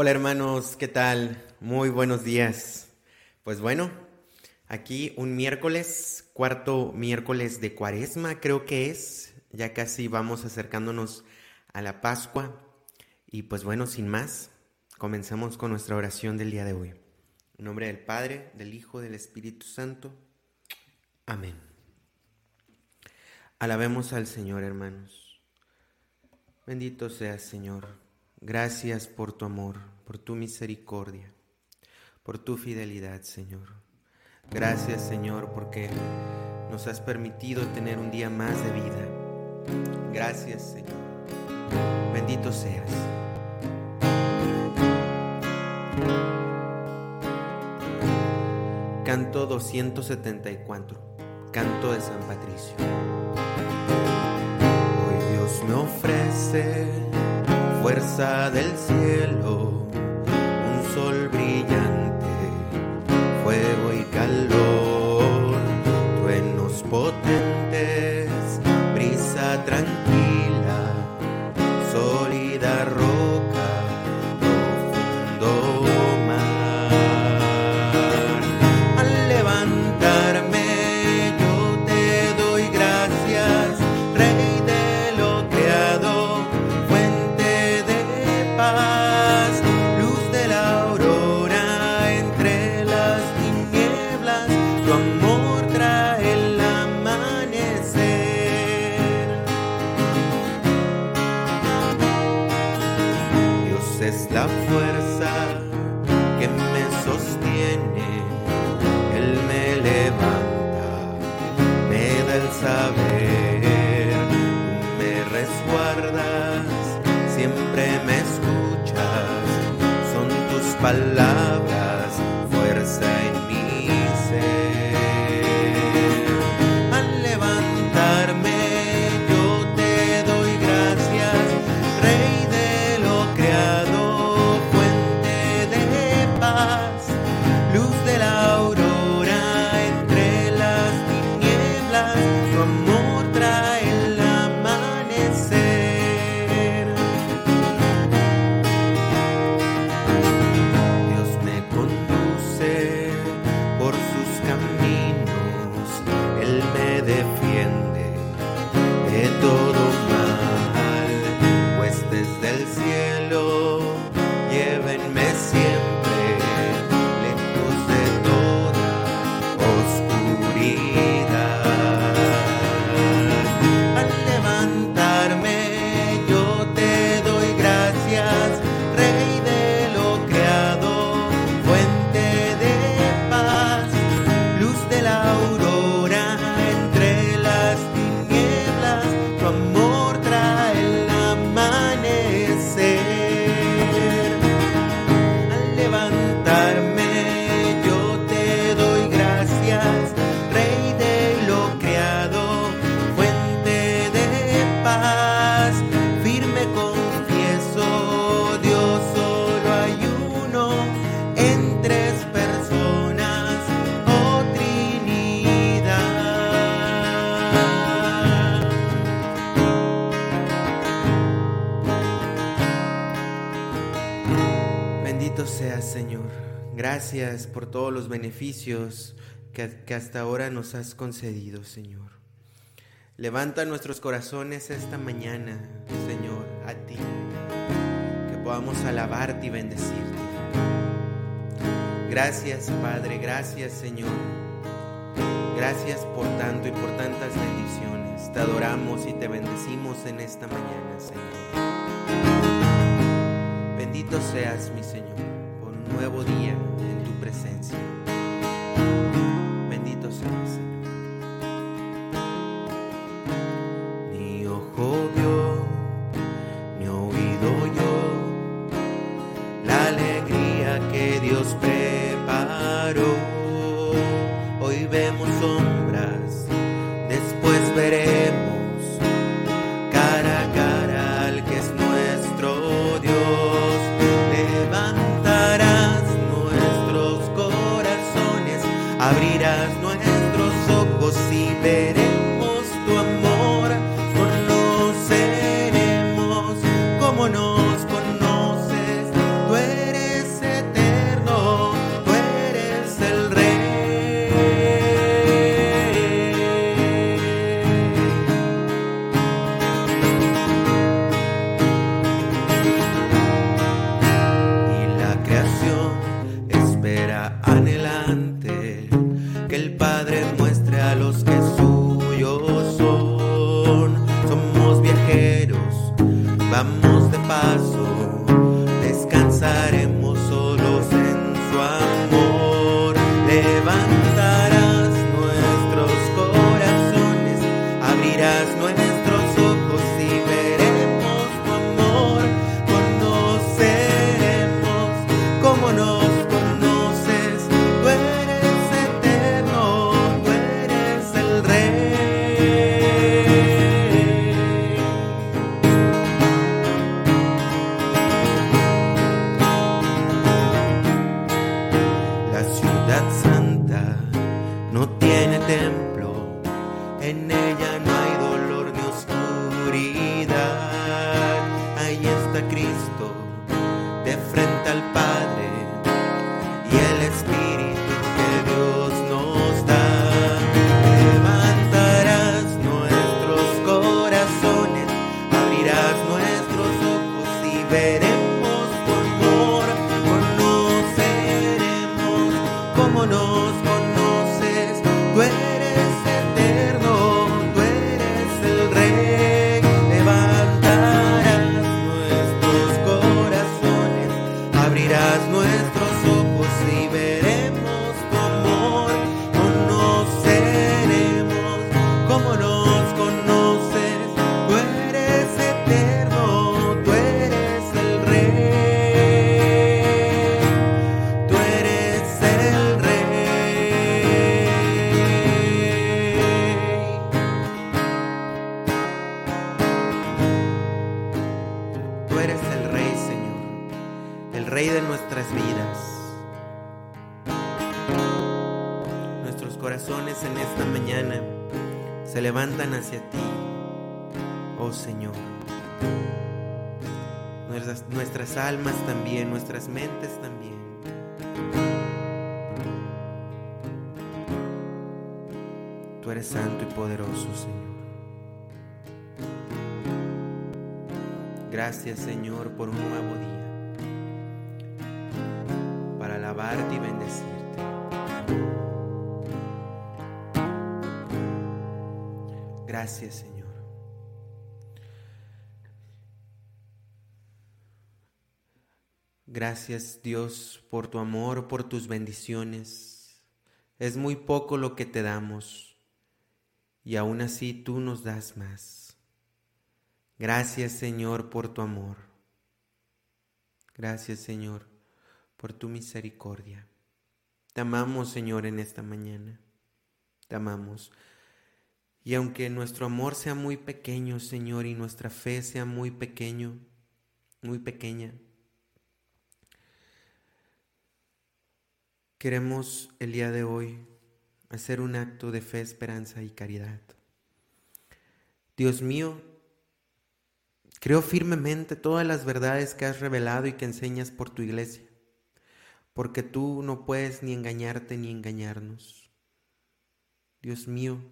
Hola hermanos, ¿qué tal? Muy buenos días. Pues bueno, aquí un miércoles, cuarto miércoles de cuaresma creo que es. Ya casi vamos acercándonos a la Pascua. Y pues bueno, sin más, comenzamos con nuestra oración del día de hoy. En nombre del Padre, del Hijo, del Espíritu Santo. Amén. Alabemos al Señor, hermanos. Bendito seas, Señor Gracias por tu amor, por tu misericordia, por tu fidelidad, Señor. Gracias, Señor, porque nos has permitido tener un día más de vida. Gracias, Señor. Bendito seas. Canto 274. Canto de San Patricio. Hoy Dios me ofrece fuerza del cielo, Gracias por todos los beneficios que, hasta ahora nos has concedido, Señor. Levanta nuestros corazones esta mañana, Señor, a ti, que podamos alabarte y bendecirte. Gracias, Padre, gracias, Señor. Gracias por tanto y por tantas bendiciones. Te adoramos y te bendecimos en esta mañana, Señor. Bendito seas, mi Señor, nuevo día en tu presencia. amor. Levantan hacia ti, oh Señor. Nuestras, nuestras almas también, nuestras mentes también. Tú eres santo y poderoso, Señor. Gracias, Señor, por un nuevo día Gracias, Señor. Gracias, Dios, por tu amor, por tus bendiciones. Es muy poco lo que te damos y aún así tú nos das más. Gracias, Señor, por tu amor. Gracias, Señor, por tu misericordia. Te amamos, Señor, en esta mañana. Te amamos. Y aunque nuestro amor sea muy pequeño, Señor, y nuestra fe sea muy pequeño, muy pequeña, queremos el día de hoy hacer un acto de fe, esperanza y caridad. Dios mío, creo firmemente todas las verdades que has revelado y que enseñas por tu iglesia, porque tú no puedes ni engañarte ni engañarnos. Dios mío,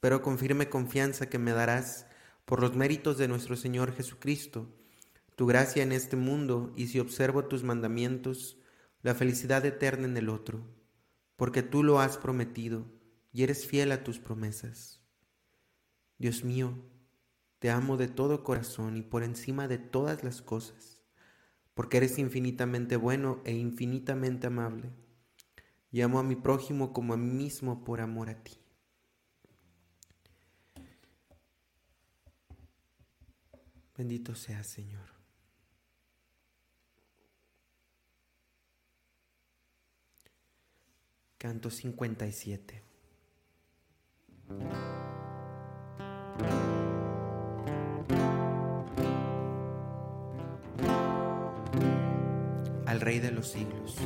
Espero con firme confianza que me darás, por los méritos de nuestro Señor Jesucristo, tu gracia en este mundo y si observo tus mandamientos, la felicidad eterna en el otro, porque tú lo has prometido y eres fiel a tus promesas. Dios mío, te amo de todo corazón y por encima de todas las cosas, porque eres infinitamente bueno e infinitamente amable. Y amo a mi prójimo como a mí mismo por amor a ti. Bendito sea Señor. Canto 57. Al Rey de los siglos.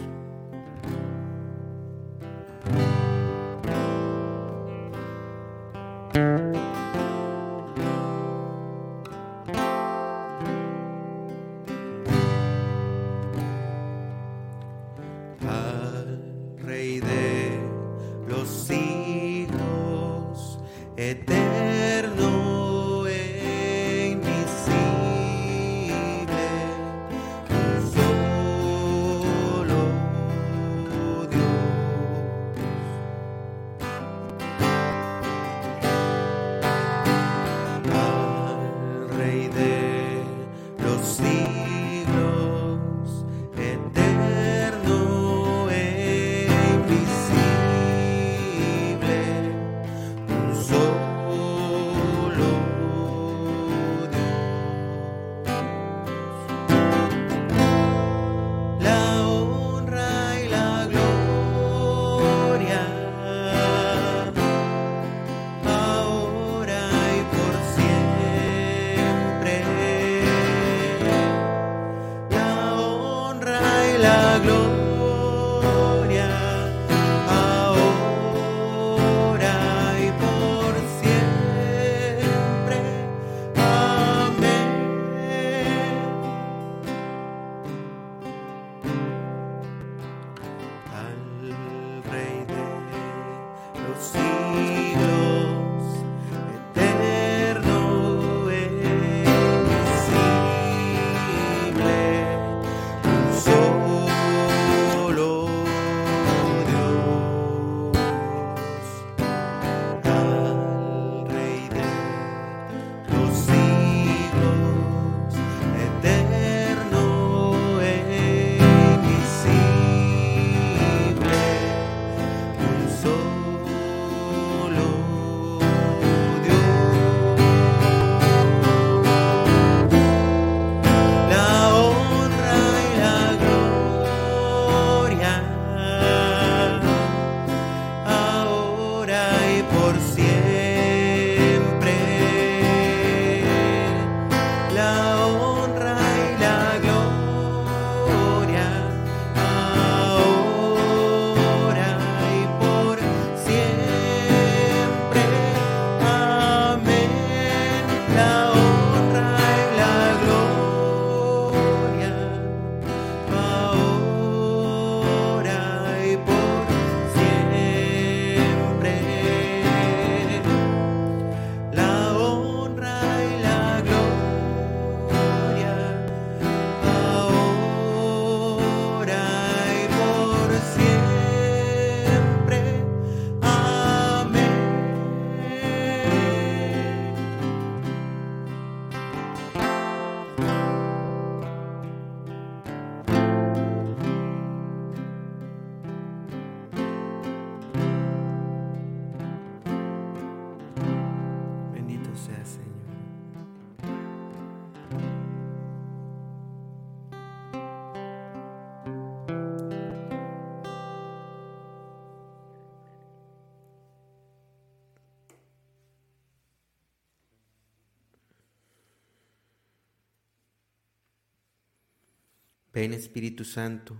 Ven Espíritu Santo,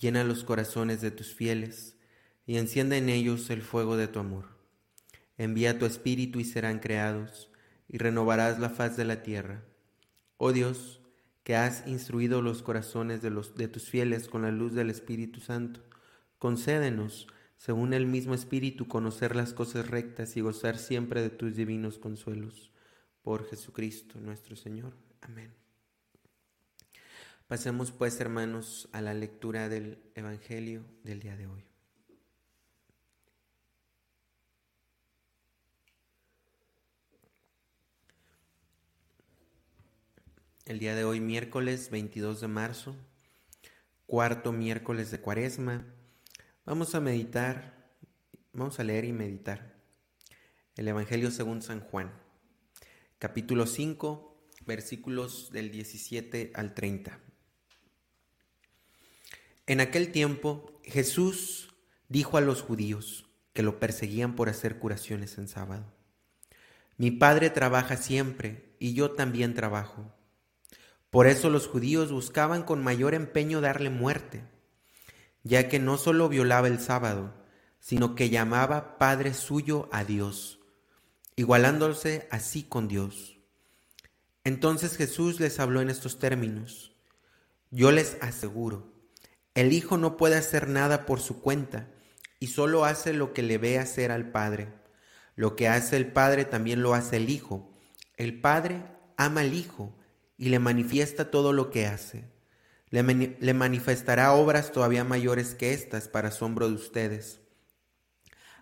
llena los corazones de tus fieles y enciende en ellos el fuego de tu amor. Envía tu Espíritu y serán creados, y renovarás la faz de la tierra. Oh Dios, que has instruido los corazones de, de tus fieles con la luz del Espíritu Santo, concédenos, según el mismo Espíritu, conocer las cosas rectas y gozar siempre de tus divinos consuelos. Por Jesucristo nuestro Señor. Amén. Pasemos pues, hermanos, a la lectura del Evangelio del día de hoy. El día de hoy, miércoles 22 de marzo, cuarto miércoles de cuaresma, vamos a meditar, vamos a leer y meditar el Evangelio según San Juan, capítulo 5, versículos del 17 al 30. En aquel tiempo Jesús dijo a los judíos que lo perseguían por hacer curaciones en sábado, Mi Padre trabaja siempre y yo también trabajo. Por eso los judíos buscaban con mayor empeño darle muerte, ya que no solo violaba el sábado, sino que llamaba Padre suyo a Dios, igualándose así con Dios. Entonces Jesús les habló en estos términos, yo les aseguro, el Hijo no puede hacer nada por su cuenta y solo hace lo que le ve hacer al Padre. Lo que hace el Padre también lo hace el Hijo. El Padre ama al Hijo y le manifiesta todo lo que hace. Le, manifestará obras todavía mayores que estas para asombro de ustedes.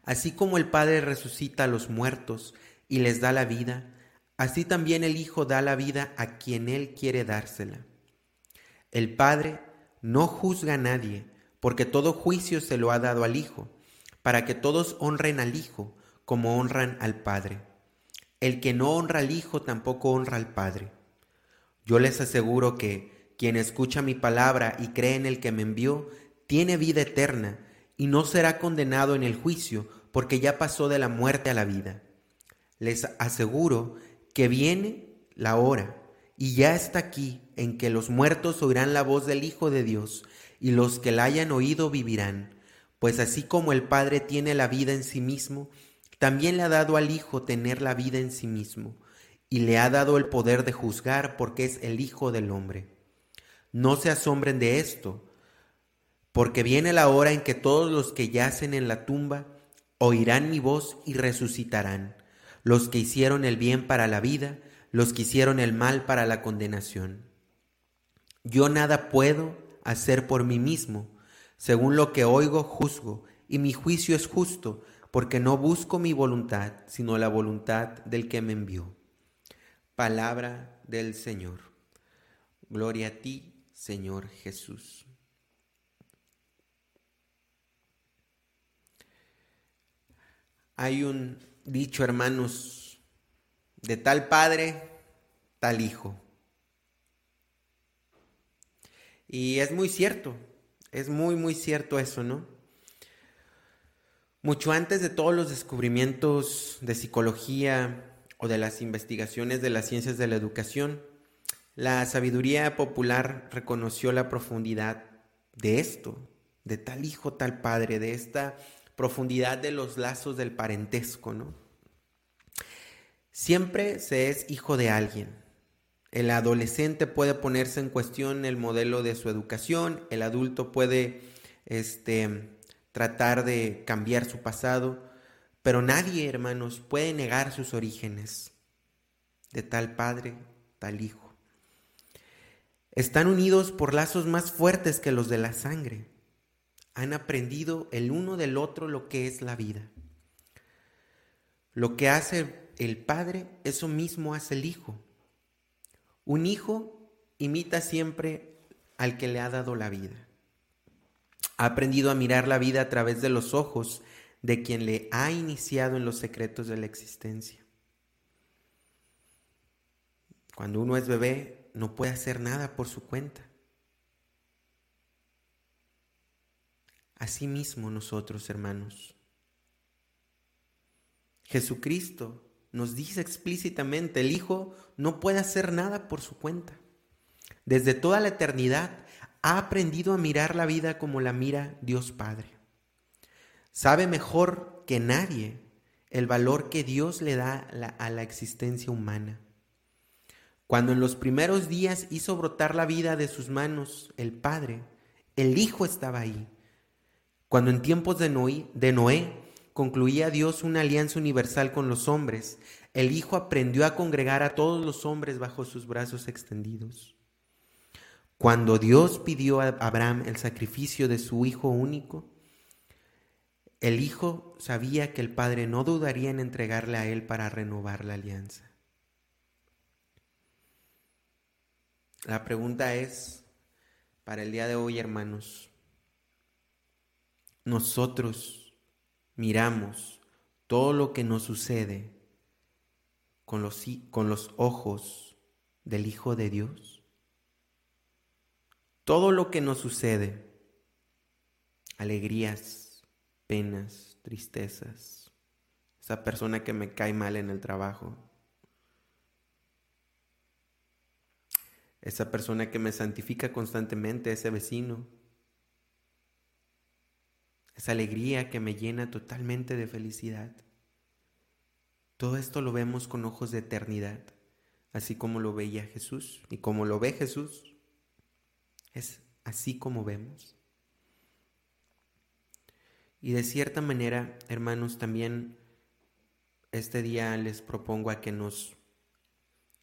Así como el Padre resucita a los muertos y les da la vida, así también el Hijo da la vida a quien Él quiere dársela. El Padre no juzga a nadie, porque todo juicio se lo ha dado al Hijo, para que todos honren al Hijo como honran al Padre. El que no honra al Hijo tampoco honra al Padre. Yo les aseguro que quien escucha mi palabra y cree en el que me envió, tiene vida eterna y no será condenado en el juicio, porque ya pasó de la muerte a la vida. Les aseguro que viene la hora y ya está aquí en que los muertos oirán la voz del Hijo de Dios y los que la hayan oído vivirán. Pues así como el Padre tiene la vida en sí mismo, también le ha dado al Hijo tener la vida en sí mismo, y le ha dado el poder de juzgar porque es el Hijo del hombre. No se asombren de esto, porque viene la hora en que todos los que yacen en la tumba oirán mi voz y resucitarán, los que hicieron el bien para la vida, los que hicieron el mal para la condenación. Yo nada puedo hacer por mí mismo, según lo que oigo juzgo, y mi juicio es justo, porque no busco mi voluntad, sino la voluntad del que me envió. Palabra del Señor. Gloria a ti, Señor Jesús. Hay un dicho, hermanos, de tal padre, tal hijo. Y es muy cierto, es muy, muy cierto eso, ¿no? Mucho antes de todos los descubrimientos de psicología o de las investigaciones de las ciencias de la educación, la sabiduría popular reconoció la profundidad de esto, de tal hijo, tal padre, de esta profundidad de los lazos del parentesco, ¿no? Siempre se es hijo de alguien, el adolescente puede ponerse en cuestión el modelo de su educación, el adulto puede este, tratar de cambiar su pasado, pero nadie, hermanos, puede negar sus orígenes de tal padre, tal hijo. Están unidos por lazos más fuertes que los de la sangre. Han aprendido el uno del otro lo que es la vida. Lo que hace el padre, eso mismo hace el hijo. Un hijo imita siempre al que le ha dado la vida. Ha aprendido a mirar la vida a través de los ojos de quien le ha iniciado en los secretos de la existencia. Cuando uno es bebé, no puede hacer nada por su cuenta. Asimismo nosotros, hermanos. Jesucristo nos dice explícitamente, el Hijo no puede hacer nada por su cuenta. Desde toda la eternidad ha aprendido a mirar la vida como la mira Dios Padre. Sabe mejor que nadie el valor que Dios le da a la existencia humana. Cuando en los primeros días hizo brotar la vida de sus manos el Padre, el Hijo estaba ahí. Cuando en tiempos de de Noé concluía Dios una alianza universal con los hombres, el Hijo aprendió a congregar a todos los hombres bajo sus brazos extendidos. Cuando Dios pidió a Abraham el sacrificio de su Hijo único, el Hijo sabía que el Padre no dudaría en entregarle a Él para renovar la alianza. La pregunta es, para el día de hoy, hermanos, nosotros miramos todo lo que nos sucede con los, con los ojos del Hijo de Dios? Todo lo que nos sucede, alegrías, penas, tristezas, esa persona que me cae mal en el trabajo, esa persona que me santifica constantemente, ese vecino, esa alegría que me llena totalmente de felicidad. Todo esto lo vemos con ojos de eternidad, así como lo veía Jesús y como lo ve Jesús. Es así como vemos. Y de cierta manera, hermanos, también este día les propongo a que nos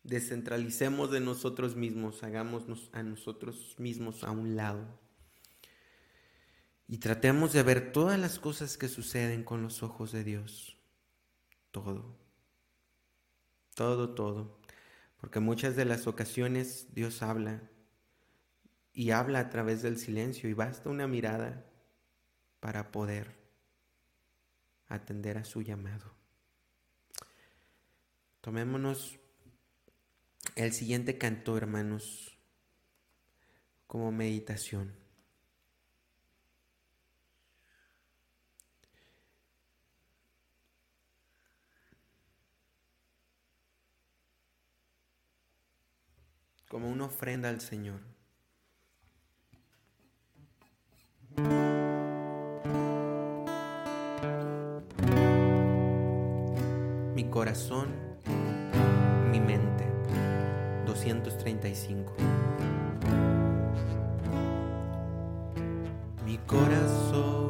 descentralicemos de nosotros mismos, hagámonos a nosotros mismos a un lado y tratemos de ver todas las cosas que suceden con los ojos de Dios. Todo. todo, todo. Porque muchas de las ocasiones Dios habla y habla a través del silencio y basta una mirada para poder atender a su llamado. Tomémonos el siguiente canto, hermanos, como meditación. Como una ofrenda al Señor. Mi corazón, mi mente. 235. Mi corazón,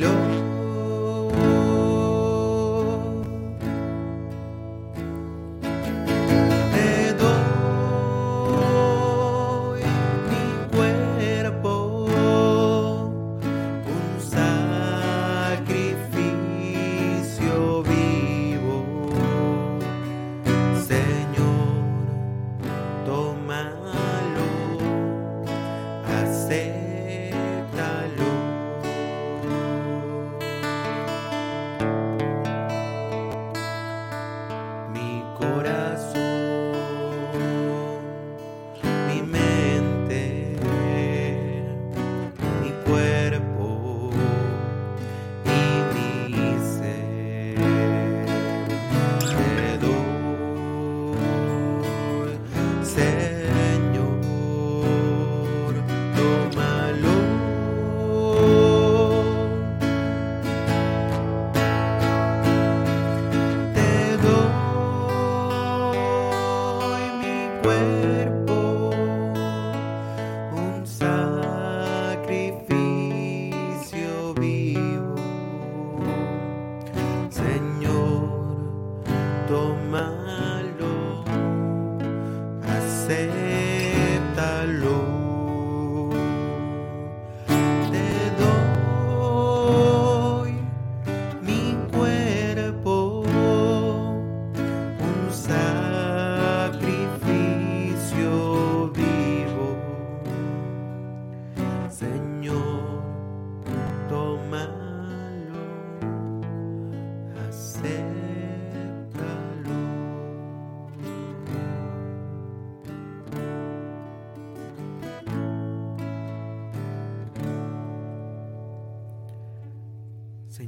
tómalo.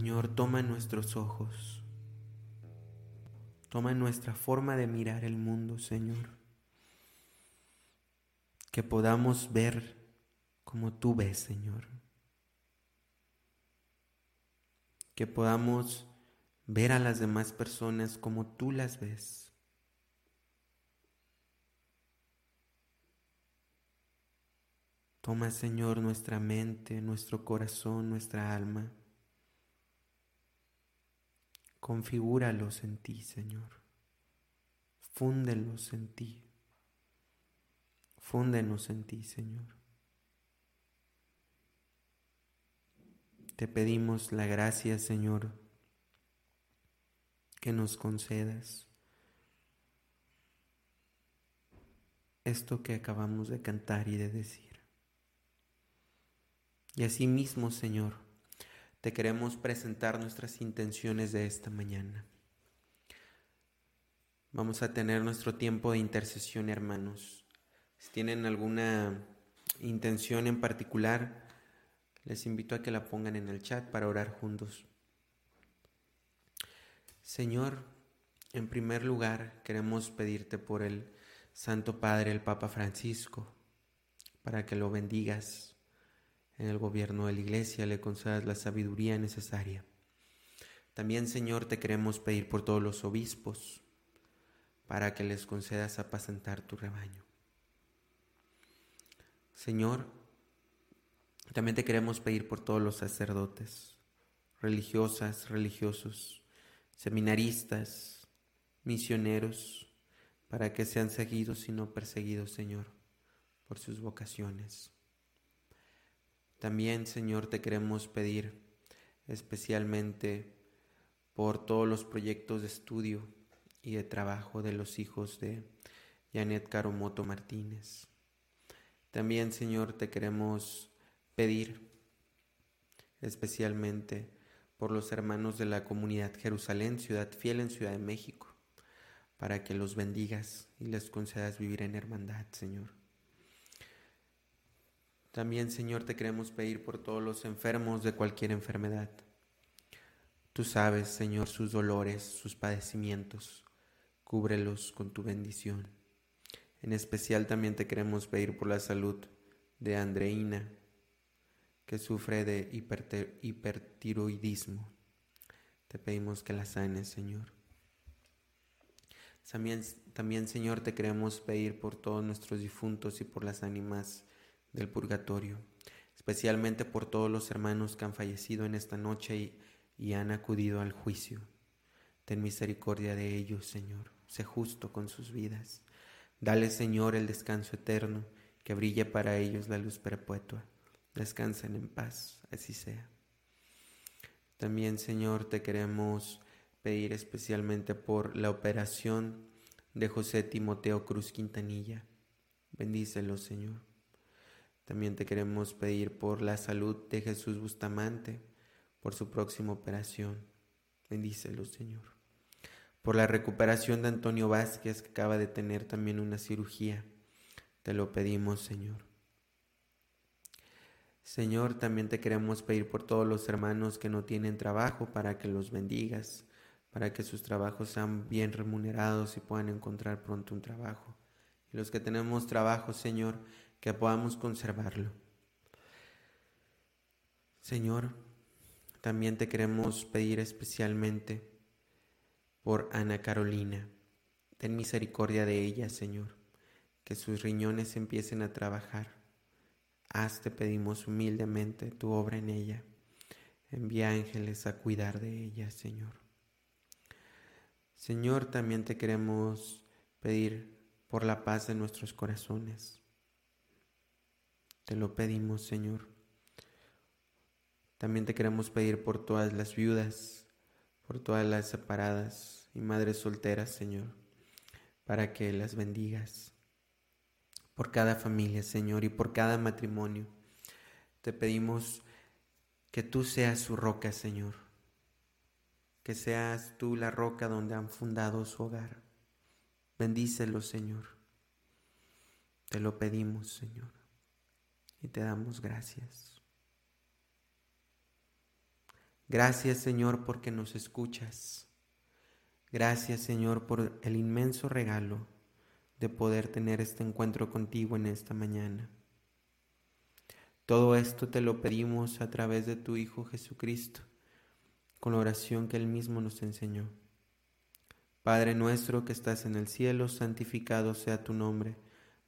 Señor, toma nuestros ojos. Toma nuestra forma de mirar el mundo, Señor. Que podamos ver como tú ves, Señor. Que podamos ver a las demás personas como tú las ves. Toma, Señor, nuestra mente, nuestro corazón, nuestra alma. Configúralos en ti, Señor. Fúndelos en ti. Fúndenos en ti, Señor. Te pedimos la gracia, Señor, que nos concedas esto que acabamos de cantar y de decir. Y asimismo, Señor, te queremos presentar nuestras intenciones de esta mañana. Vamos a tener nuestro tiempo de intercesión, hermanos. Si tienen alguna intención en particular, les invito a que la pongan en el chat para orar juntos. Señor, en primer lugar queremos pedirte por el Santo Padre, el Papa Francisco, para que lo bendigas en el gobierno de la iglesia, le concedas la sabiduría necesaria. También, Señor, te queremos pedir por todos los obispos, para que les concedas apacentar tu rebaño. Señor, también te queremos pedir por todos los sacerdotes, religiosas, religiosos, seminaristas, misioneros, para que sean seguidos y no perseguidos, Señor, por sus vocaciones. También, Señor, te queremos pedir especialmente por todos los proyectos de estudio y de trabajo de los hijos de Janet Caromoto Martínez. También, Señor, te queremos pedir especialmente por los hermanos de la comunidad Jerusalén, ciudad fiel en Ciudad de México, para que los bendigas y les concedas vivir en hermandad, Señor. También, Señor, te queremos pedir por todos los enfermos de cualquier enfermedad. Tú sabes, Señor, sus dolores, sus padecimientos. Cúbrelos con tu bendición. En especial también te queremos pedir por la salud de Andreina, que sufre de hipertiroidismo. Te pedimos que la sanes, Señor. También, también, Señor, te queremos pedir por todos nuestros difuntos y por las ánimas del purgatorio, especialmente por todos los hermanos que han fallecido en esta noche y, y han acudido al juicio. Ten misericordia de ellos, Señor. Sé justo con sus vidas. Dale, Señor, el descanso eterno, que brille para ellos la luz perpetua descansen en paz, así sea. También, Señor, te queremos pedir especialmente por la operación de José Timoteo Cruz Quintanilla. Bendícelo, Señor. También te queremos pedir por la salud de Jesús Bustamante, por su próxima operación. Bendícelo, Señor. Por la recuperación de Antonio Vázquez, que acaba de tener también una cirugía. Te lo pedimos, Señor. Señor, también te queremos pedir por todos los hermanos que no tienen trabajo para que los bendigas, para que sus trabajos sean bien remunerados y puedan encontrar pronto un trabajo. Y los que tenemos trabajo, Señor, que podamos conservarlo. Señor, también te queremos pedir especialmente por Ana Carolina. Ten misericordia de ella, Señor, que sus riñones empiecen a trabajar Haz, te pedimos humildemente tu obra en ella. Envía ángeles a cuidar de ella, Señor. Señor, también te queremos pedir por la paz de nuestros corazones. Te lo pedimos, Señor. También te queremos pedir por todas las viudas, por todas las separadas y madres solteras, Señor, para que las bendigas por cada familia, Señor, y por cada matrimonio. Te pedimos que tú seas su roca, Señor, que seas tú la roca donde han fundado su hogar. Bendícelo, Señor. Te lo pedimos, Señor, y te damos gracias. Gracias, Señor, porque nos escuchas. Gracias, Señor, por el inmenso regalo de poder tener este encuentro contigo en esta mañana. Todo esto te lo pedimos a través de tu Hijo Jesucristo, con la oración que Él mismo nos enseñó. Padre nuestro que estás en el cielo, santificado sea tu nombre.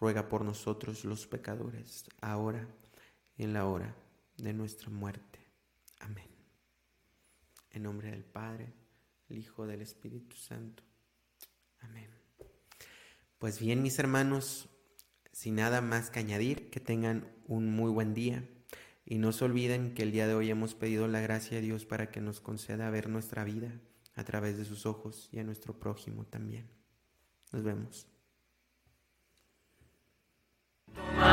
ruega por nosotros los pecadores, ahora y en la hora de nuestra muerte. Amén. En nombre del Padre, el Hijo del Espíritu Santo. Amén. Pues bien, mis hermanos, sin nada más que añadir, que tengan un muy buen día y no se olviden que el día de hoy hemos pedido la gracia a Dios para que nos conceda ver nuestra vida a través de sus ojos y a nuestro prójimo también. Nos vemos. Toma.